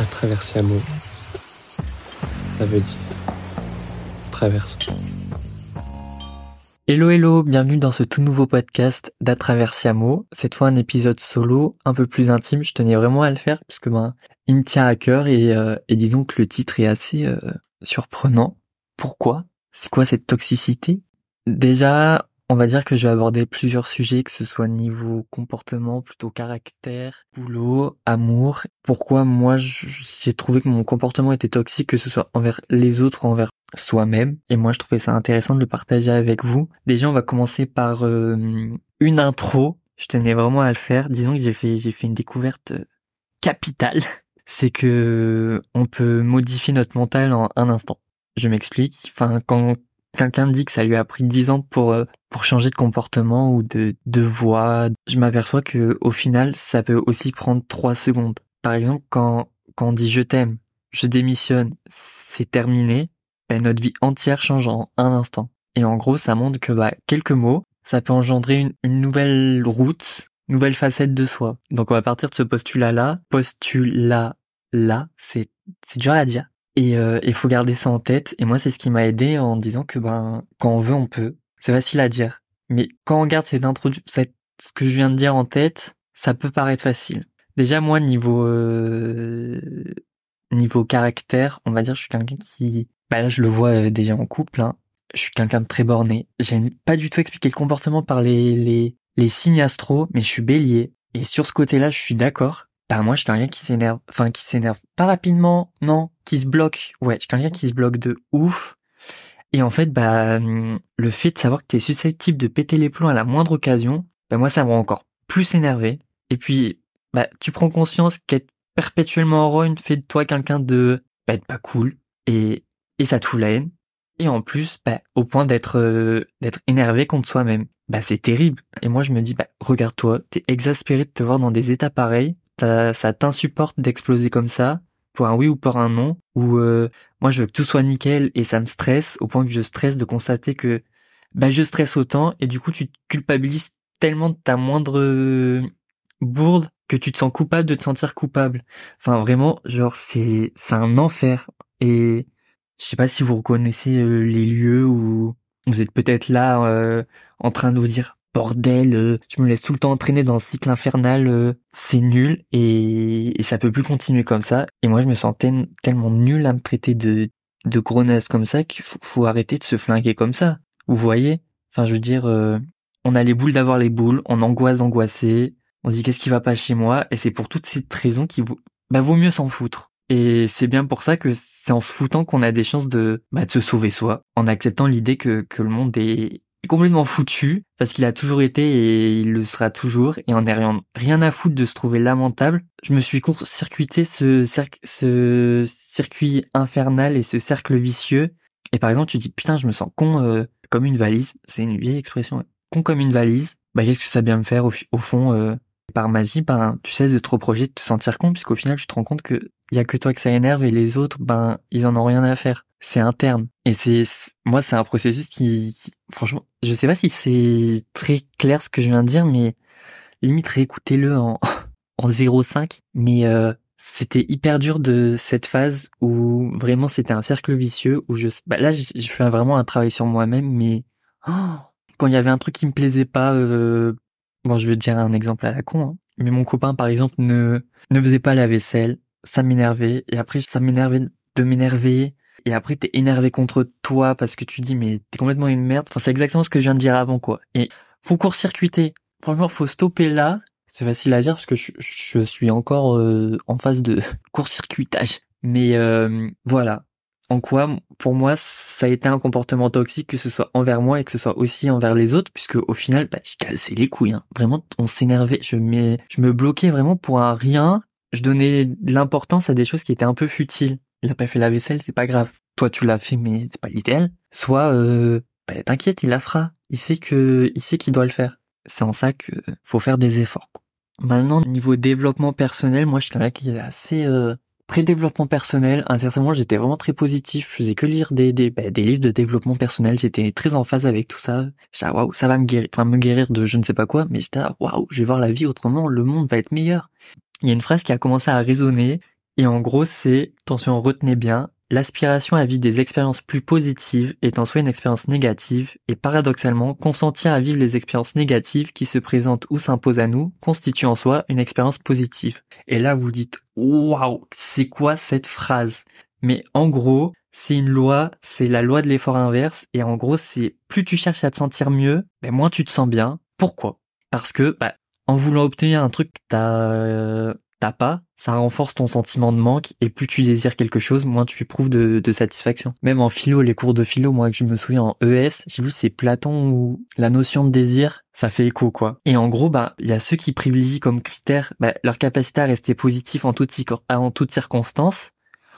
À travers Siamo, ça veut dire. Hello hello, bienvenue dans ce tout nouveau podcast d'Atraversiamo. Cette fois un épisode solo, un peu plus intime. Je tenais vraiment à le faire puisque ben il me tient à cœur et, euh, et disons que le titre est assez euh, surprenant. Pourquoi? C'est quoi cette toxicité? Déjà, on va dire que je vais aborder plusieurs sujets, que ce soit niveau comportement, plutôt caractère, boulot, amour. Pourquoi moi j'ai trouvé que mon comportement était toxique, que ce soit envers les autres ou envers soi-même. Et moi je trouvais ça intéressant de le partager avec vous. Déjà on va commencer par euh, une intro. Je tenais vraiment à le faire. Disons que j'ai fait j'ai fait une découverte euh, capitale. C'est que on peut modifier notre mental en un instant. Je m'explique. Enfin quand quelqu'un me dit que ça lui a pris dix ans pour euh, pour changer de comportement ou de de voix, je m'aperçois que au final ça peut aussi prendre trois secondes. Par exemple, quand quand on dit je t'aime, je démissionne, c'est terminé, ben notre vie entière change en un instant. Et en gros, ça montre que bah quelques mots, ça peut engendrer une, une nouvelle route, nouvelle facette de soi. Donc on va partir de ce postulat là, postulat là, c'est c'est dur à dire. Et il euh, faut garder ça en tête. Et moi, c'est ce qui m'a aidé en disant que ben quand on veut, on peut. C'est facile à dire, mais quand on garde cette introduction, cette ce que je viens de dire en tête, ça peut paraître facile. Déjà, moi, niveau euh, niveau caractère, on va dire, je suis quelqu'un qui, bah là, je le vois euh, déjà en couple. Hein, je suis quelqu'un de très borné. J'aime pas du tout expliquer le comportement par les les les signes astro, mais je suis Bélier. Et sur ce côté-là, je suis d'accord. Bah moi, je suis quelqu'un qui s'énerve, enfin qui s'énerve pas rapidement, non, qui se bloque. Ouais, je suis quelqu'un qui se bloque de ouf. Et en fait, bah le fait de savoir que t'es susceptible de péter les plombs à la moindre occasion, bah moi ça me rend encore plus énervé. Et puis, bah tu prends conscience qu'être perpétuellement en rogne fait de toi quelqu'un de bah, pas cool et et ça te fout la haine. Et en plus, bah, au point d'être euh, d'être énervé contre soi-même. Bah c'est terrible. Et moi je me dis bah regarde-toi, t'es exaspéré de te voir dans des états pareils ça, t'insupporte d'exploser comme ça, pour un oui ou pour un non, ou euh, moi je veux que tout soit nickel et ça me stresse au point que je stresse de constater que bah je stresse autant et du coup tu te culpabilises tellement de ta moindre euh, bourde que tu te sens coupable de te sentir coupable. Enfin vraiment, genre c'est c'est un enfer et je sais pas si vous reconnaissez euh, les lieux où vous êtes peut-être là en train de vous dire bordel, euh, je me laisse tout le temps entraîner dans le cycle infernal, euh, c'est nul et, ça peut plus continuer comme ça. Et moi je me sens tellement nul à me traiter de de gros comme ça qu'il faut, arrêter de se flinguer comme ça. Vous voyez? Enfin je veux dire, euh, on a les boules d'avoir les boules, on angoisse d'angoisser, on se dit qu'est-ce qui va pas chez moi? Et c'est pour toutes ces raisons qu'il vaut, bah, vaut mieux s'en foutre. Et c'est bien pour ça que c'est en se foutant qu'on a des chances de, bah, de se sauver soi, en acceptant l'idée que, que le monde est, complètement foutu parce qu'il a toujours été et il le sera toujours et en ayant rien à foutre de se trouver lamentable, je me suis court-circuité ce, ce circuit infernal et ce cercle vicieux. Et par exemple, tu dis putain, je me sens con euh, comme une valise. C'est une vieille expression. Con comme une valise. Bah qu'est-ce que ça vient me faire au, au fond euh, par magie? Ben tu sais de te reprocher, de te sentir con puisqu'au final tu te rends compte que y a que toi que ça énerve et les autres ben ils en ont rien à faire c'est interne. Et c'est, moi, c'est un processus qui, franchement, je sais pas si c'est très clair ce que je viens de dire, mais limite réécoutez-le en, en 0,5. Mais, euh, c'était hyper dur de cette phase où vraiment c'était un cercle vicieux où je, bah là, je, fais vraiment un travail sur moi-même, mais, oh, quand il y avait un truc qui me plaisait pas, euh, bon, je vais te dire un exemple à la con, hein, mais mon copain, par exemple, ne, ne faisait pas la vaisselle, ça m'énervait, et après, ça m'énervait de m'énerver, et après t'es énervé contre toi parce que tu dis mais t'es complètement une merde. Enfin c'est exactement ce que je viens de dire avant quoi. Et faut court-circuiter. Franchement faut stopper là. C'est facile à dire parce que je, suis encore euh, en phase de court-circuitage. Mais euh, voilà. En quoi, pour moi, ça a été un comportement toxique, que ce soit envers moi et que ce soit aussi envers les autres, puisque au final, bah, je cassais les couilles. Hein. Vraiment, on s'énervait. Je, je me bloquais vraiment pour un rien. Je donnais l'importance à des choses qui étaient un peu futiles il a pas fait la vaisselle, c'est pas grave. Toi, tu l'as fait, mais c'est pas l'idéal. Soit, euh, bah, t'inquiète, il la fera. Il sait que, il sait qu'il doit le faire. C'est en ça que faut faire des efforts. Maintenant, niveau développement personnel, moi, je suis quelqu'un qui est assez euh, très développement personnel. À un certain moment, j'étais vraiment très positif. Je faisais que lire des des, bah, des livres de développement personnel. J'étais très en phase avec tout ça. J'étais waouh, ça va me guérir, enfin me guérir de je ne sais pas quoi. Mais j'étais waouh, je vais voir la vie autrement. Le monde va être meilleur. Il y a une phrase qui a commencé à résonner Et en gros, c'est, attention, retenez bien, L'aspiration à vivre des expériences plus positives est en soi une expérience négative, et paradoxalement, consentir à vivre les expériences négatives qui se présentent ou s'imposent à nous constitue en soi une expérience positive. Et là, vous dites, waouh, c'est quoi cette phrase? Mais en gros, c'est une loi, c'est la loi de l'effort inverse, et en gros, c'est plus tu cherches à te sentir mieux, ben moins tu te sens bien. Pourquoi? Parce que, bah, en voulant obtenir un truc que t'as, euh, pas, ça renforce ton sentiment de manque et plus tu désires quelque chose, moins tu éprouves de, satisfaction. Même en philo, les cours de philo, moi que je me souviens en ES, j'ai vu c'est Platon où la notion de désir, ça fait écho quoi. Et en gros, bah il y a ceux qui privilégient comme critère bah, leur capacité à rester positif en toutes en toutes circonstances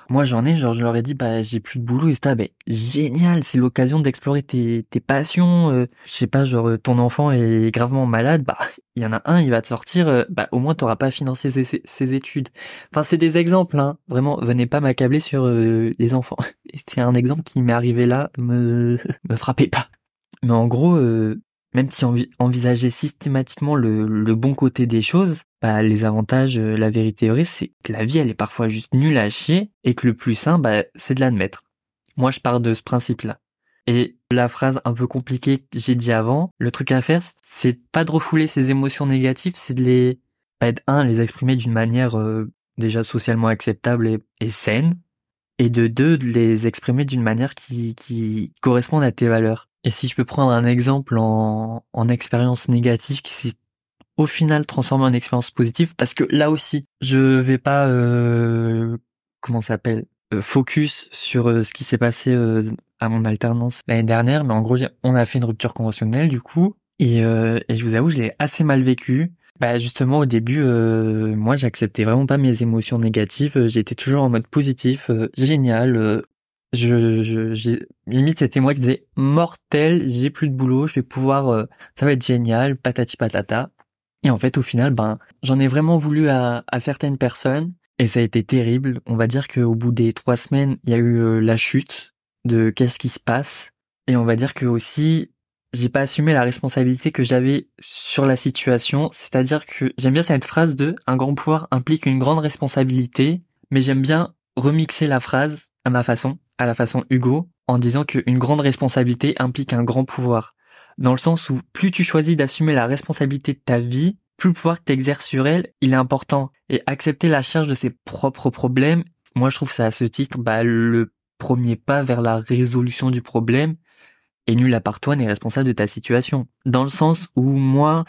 moi, j'en ai, genre, je leur ai dit, bah, j'ai plus de boulot, et c'était, bah, génial, c'est l'occasion d'explorer tes, tes passions. Euh, je sais pas, genre, euh, ton enfant est gravement malade, bah, il y en a un, il va te sortir, euh, bah, au moins, t'auras pas financé ses, ses, études. Enfin, c'est des exemples, hein. Vraiment, venez pas m'accabler sur les enfants. C'est un exemple qui m'est arrivé là, me, me frappez pas. Mais en gros, même si envisager systématiquement le, bon côté des choses, bah, les avantages, euh, la vérité vraie, c'est que la vie, elle est parfois juste nulle à chier et que le plus sain, bah, c'est de l'admettre. Moi, je pars de ce principe-là. Et la phrase un peu compliquée que j'ai dit avant, le truc à faire, c'est pas de refouler ces émotions négatives, c'est de les, pas de un, les exprimer d'une manière euh, déjà socialement acceptable et, et, saine, et de deux, de les exprimer d'une manière qui, qui corresponde à tes valeurs. Et si je peux prendre un exemple en, en expérience négative qui s'est au final transformer en expérience positive parce que là aussi je vais pas euh, comment s'appelle euh, focus sur euh, ce qui s'est passé euh, à mon alternance l'année dernière mais en gros on a fait une rupture conventionnelle du coup et, et je vous avoue je l'ai assez mal vécu. Bah justement au début moi j'acceptais vraiment pas mes émotions négatives j'étais toujours en mode positif génial je, je limite c'était moi qui disais mortel j'ai plus de boulot je vais pouvoir ça va être génial patati patata et en fait, au final, ben, j'en ai vraiment voulu à, à, certaines personnes et ça a été terrible. On va dire qu'au bout des trois semaines, il y a eu euh, la chute de qu'est-ce qui se passe. Et on va dire que aussi, j'ai pas assumé la responsabilité que j'avais sur la situation. C'est-à-dire que j'aime bien cette phrase de un grand pouvoir implique une grande responsabilité, mais j'aime bien remixer la phrase à ma façon, à la façon Hugo, en disant qu'une grande responsabilité implique un grand pouvoir dans le sens où plus tu choisis d'assumer la responsabilité de ta vie, plus le pouvoir que tu exerces sur elle, il est important. Et accepter la charge de ses propres problèmes, moi je trouve ça à ce titre bah, le premier pas vers la résolution du problème, et nul à part toi n'est responsable de ta situation. Dans le sens où moi,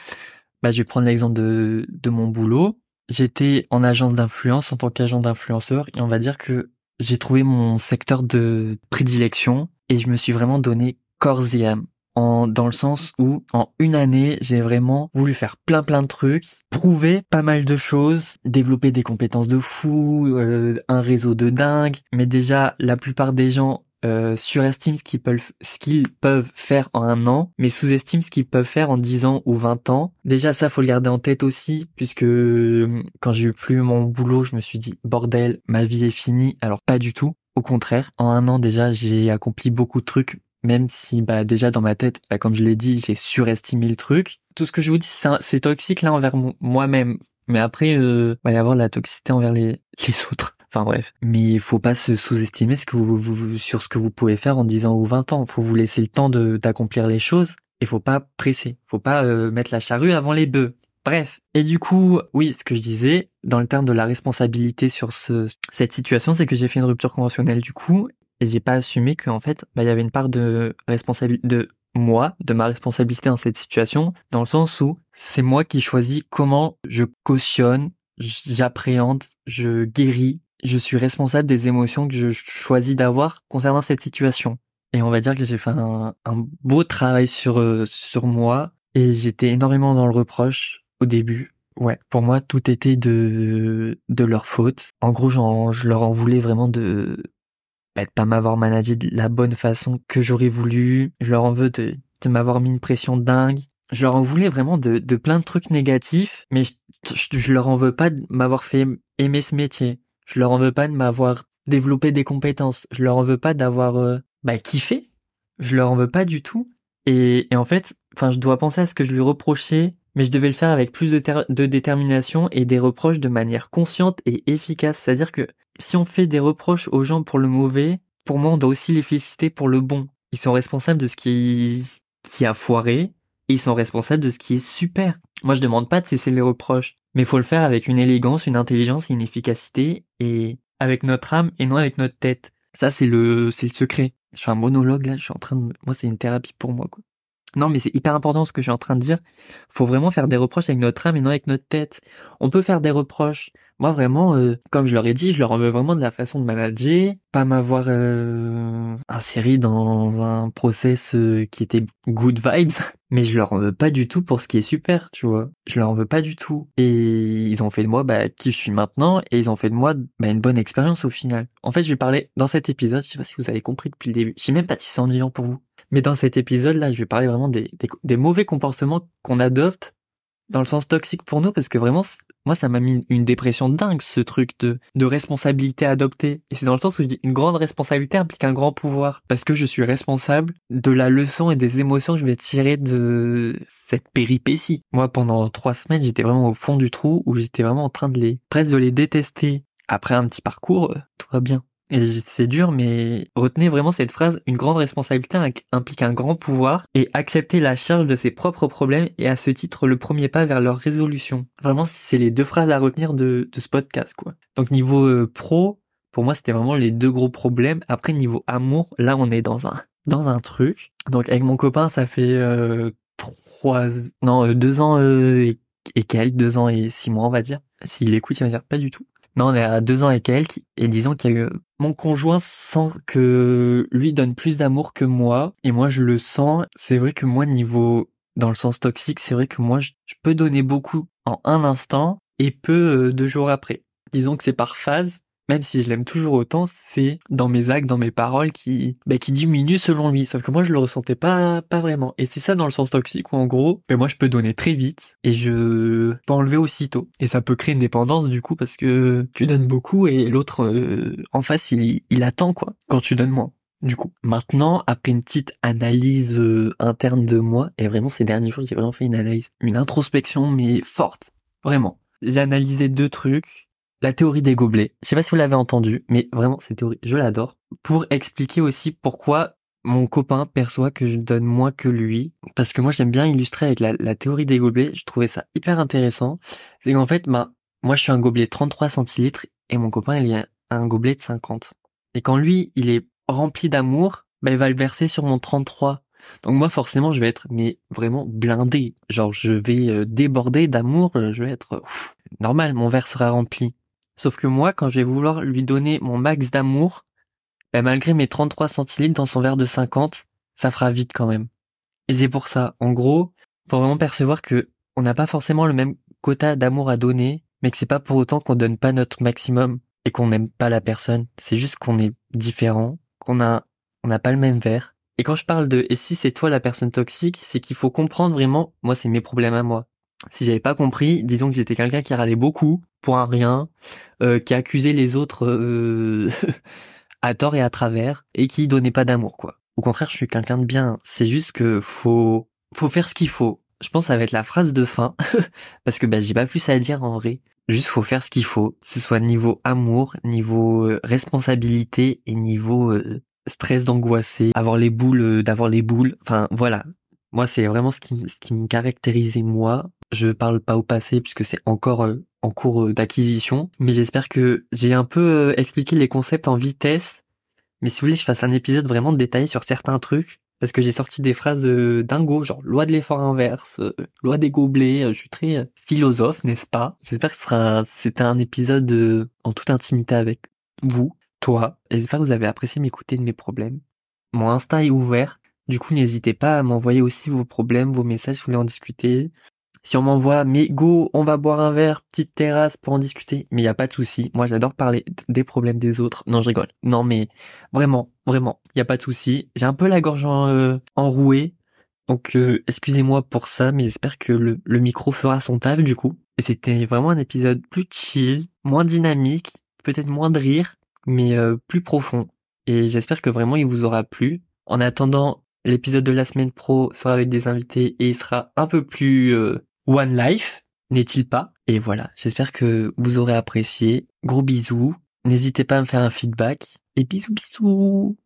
bah, je vais prendre l'exemple de, de mon boulot, j'étais en agence d'influence en tant qu'agent d'influenceur, et on va dire que j'ai trouvé mon secteur de prédilection, et je me suis vraiment donné corps et âme en, dans le sens où en une année, j'ai vraiment voulu faire plein plein de trucs, prouver pas mal de choses, développer des compétences de fou, euh, un réseau de dingue. Mais déjà, la plupart des gens euh, surestiment ce qu'ils peuvent, ce qu'ils peuvent faire en un an, mais sous-estiment ce qu'ils peuvent faire en 10 ans ou 20 ans. Déjà, ça, faut le garder en tête aussi, puisque euh, quand j'ai eu plus mon boulot, je me suis dit, bordel, ma vie est finie. Alors, pas du tout. Au contraire, en un an déjà, j'ai accompli beaucoup de trucs même si bah déjà dans ma tête, bah, comme je l'ai dit, j'ai surestimé le truc. Tout ce que je vous dis, c'est toxique là envers moi-même. Mais après, euh, il va y avoir de la toxicité envers les, les autres. Enfin bref. Mais il faut pas se sous-estimer sur ce que vous pouvez faire en 10 ans ou 20 ans. Faut vous laisser le temps d'accomplir les choses. Et faut pas presser. Faut pas euh, mettre la charrue avant les bœufs. Bref. Et du coup, oui, ce que je disais, dans le terme de la responsabilité sur ce, cette situation, c'est que j'ai fait une rupture conventionnelle du coup, et j'ai pas assumé qu'en fait, bah, il y avait une part de responsabilité de moi, de ma responsabilité dans cette situation, dans le sens où c'est moi qui choisis comment je cautionne, j'appréhende, je guéris, je suis responsable des émotions que je choisis d'avoir concernant cette situation. Et on va dire que j'ai fait un, beau travail sur euh, sur moi et j'étais énormément dans le reproche au début. Ouais, pour moi tout était de de leur faute. En gros, je leur en voulais vraiment de bah, de pas m'avoir managé de la bonne façon que j'aurais voulu. Je leur en veux de, de m'avoir mis une pression dingue. Je leur en voulais vraiment de, de plein de trucs négatifs, mais je, je, leur en veux pas de m'avoir fait aimer ce métier. Je leur en veux pas de m'avoir développé des compétences. Je leur en veux pas d'avoir euh, bah, kiffé. Je leur en veux pas du tout. Et, en fait, enfin, je dois penser à ce que je lui reprochais, mais je devais le faire avec plus de, de détermination et des reproches de manière consciente et efficace. C'est-à-dire que si on fait des reproches aux gens pour le mauvais, pour moi, on doit aussi les féliciter pour le bon. Ils sont responsables de ce qui, qui a foiré et ils sont responsables de ce qui est super. Moi, je demande pas de cesser les reproches, mais faut le faire avec une élégance, une intelligence et une efficacité et avec notre âme et non avec notre tête. Ça, c'est le, c'est le secret. Je suis un monologue là, je suis en train de, moi, c'est une thérapie pour moi, quoi. Non, mais c'est hyper important ce que je suis en train de dire. Faut vraiment faire des reproches avec notre âme et non avec notre tête. On peut faire des reproches. Moi, vraiment, euh, comme je leur ai dit, je leur en veux vraiment de la façon de manager, pas m'avoir euh, inséré dans un process euh, qui était good vibes, mais je leur en veux pas du tout pour ce qui est super, tu vois. Je leur en veux pas du tout. Et ils ont fait de moi bah, qui je suis maintenant, et ils ont fait de moi bah, une bonne expérience au final. En fait, je vais parler dans cet épisode, je sais pas si vous avez compris depuis le début, je sais même pas si c'est ennuyant pour vous. Mais dans cet épisode-là, je vais parler vraiment des, des, mauvais comportements qu'on adopte dans le sens toxique pour nous, parce que vraiment, moi, ça m'a mis une dépression dingue, ce truc de, de responsabilité adoptée. Et c'est dans le sens où je dis une grande responsabilité implique un grand pouvoir, parce que je suis responsable de la leçon et des émotions que je vais tirer de cette péripétie. Moi, pendant trois semaines, j'étais vraiment au fond du trou, où j'étais vraiment en train de les, presque de les détester. Après un petit parcours, euh, tout va bien. C'est dur, mais retenez vraiment cette phrase, une grande responsabilité implique un grand pouvoir et accepter la charge de ses propres problèmes et à ce titre le premier pas vers leur résolution. Vraiment, c'est les deux phrases à retenir de, ce podcast, quoi. Donc niveau euh, pro, pour moi, c'était vraiment les deux gros problèmes. Après, niveau amour, là, on est dans un, dans un truc. Donc avec mon copain, ça fait euh, trois, non, euh, deux ans et, et quelques, deux ans et six mois, on va dire. S'il écoute, il va dire pas du tout. Non, on est à deux ans et quelques, et disons qu'il mon conjoint sent que lui donne plus d'amour que moi, et moi je le sens. C'est vrai que moi niveau dans le sens toxique, c'est vrai que moi je, peux donner beaucoup en un instant et peu euh, deux jours après. Disons que c'est par phase, même si je l'aime toujours autant, c'est dans mes actes, dans mes paroles qui, bah, qui diminuent selon lui. Sauf que moi, je le ressentais pas, pas vraiment. Et c'est ça dans le sens toxique où en gros, bah, moi, je peux donner très vite et je peux enlever aussitôt. Et ça peut créer une dépendance du coup parce que tu donnes beaucoup et l'autre euh, en face, il, il attend quoi quand tu donnes moins. Du coup, maintenant, après une petite analyse euh, interne de moi, et vraiment ces derniers jours, j'ai vraiment fait une analyse, une introspection, mais forte. Vraiment. J'ai analysé deux trucs la théorie des gobelets. Je sais pas si vous l'avez entendu, mais vraiment cette théorie, je l'adore. Pour expliquer aussi pourquoi mon copain perçoit que je donne moins que lui, parce que moi j'aime bien illustrer avec la, théorie des gobelets. Je trouvais ça hyper intéressant. C'est qu'en fait, ben, moi je suis un gobelet 33 centilitres et mon copain il est un gobelet de 50. Et quand lui il est rempli d'amour, ben il va le verser sur mon 33. Donc moi forcément je vais être mais vraiment blindé, genre je vais euh, déborder d'amour, je vais être normal, mon verre sera rempli. Sauf que moi, quand je vais vouloir lui donner mon max d'amour, bah, malgré mes 33 centilitres dans son verre de 50, ça fera vite quand même. Et c'est pour ça, en gros, faut vraiment percevoir que on n'a pas forcément le même quota d'amour à donner, mais que c'est pas pour autant qu'on donne pas notre maximum et qu'on n'aime pas la personne. C'est juste qu'on est différent, qu'on a, on n'a pas le même verre. Et quand je parle de et si c'est toi la personne toxique, c'est qu'il faut comprendre vraiment, moi c'est mes problèmes à moi si j'avais pas compris, disons que j'étais quelqu'un qui râlait beaucoup pour un rien, euh, qui accusait les autres euh, à tort et à travers, et qui donnait pas d'amour, quoi. Au contraire, je suis quelqu'un de bien. C'est juste que faut faut faire ce qu'il faut. Je pense que ça va être la phrase de fin, parce que bah, j'ai pas plus à dire en vrai. Juste faut faire ce qu'il faut, que ce soit niveau amour, niveau euh, responsabilité et niveau stress d'angoisser, avoir les boules, d'avoir les boules. Enfin voilà, moi, c'est vraiment ce qui, ce qui me caractérisait moi. Je parle pas au passé puisque c'est encore euh, en cours euh, d'acquisition, mais j'espère que j'ai un peu euh, expliqué les concepts en vitesse. Mais si vous voulez que je fasse un épisode vraiment détaillé sur certains trucs, parce que j'ai sorti des phrases dingo, genre loi de l'effort inverse, loi des gobelets, je suis très philosophe, n'est-ce pas? J'espère que ce sera c'était un épisode en toute intimité avec vous, toi, j'espère que vous avez apprécié m'écouter de mes problèmes. Mon Insta est ouvert, du coup, n'hésitez pas à m'envoyer aussi vos problèmes, vos messages, si vous voulez en discuter. Si on m'envoie, mais go, on va boire un verre, petite terrasse pour en discuter. Mais il y a pas de souci. Moi, j'adore parler des problèmes des autres. Non, je rigole. Non, mais vraiment, vraiment, il y a pas de souci. J'ai un peu la gorge en, euh, enrouée. Donc, euh, excusez-moi pour ça, mais j'espère que le, le micro fera son taf, du coup. Et c'était vraiment un épisode plus chill, moins dynamique, peut-être moins de rire, mais euh, plus profond. Et j'espère que vraiment il vous aura plu. En attendant, L'épisode de la semaine pro sera avec des invités et il sera un peu plus euh, One Life, n'est-il pas? Et voilà, j'espère que vous aurez apprécié. Gros bisous. N'hésitez pas à me faire un feedback. Et bisous bisous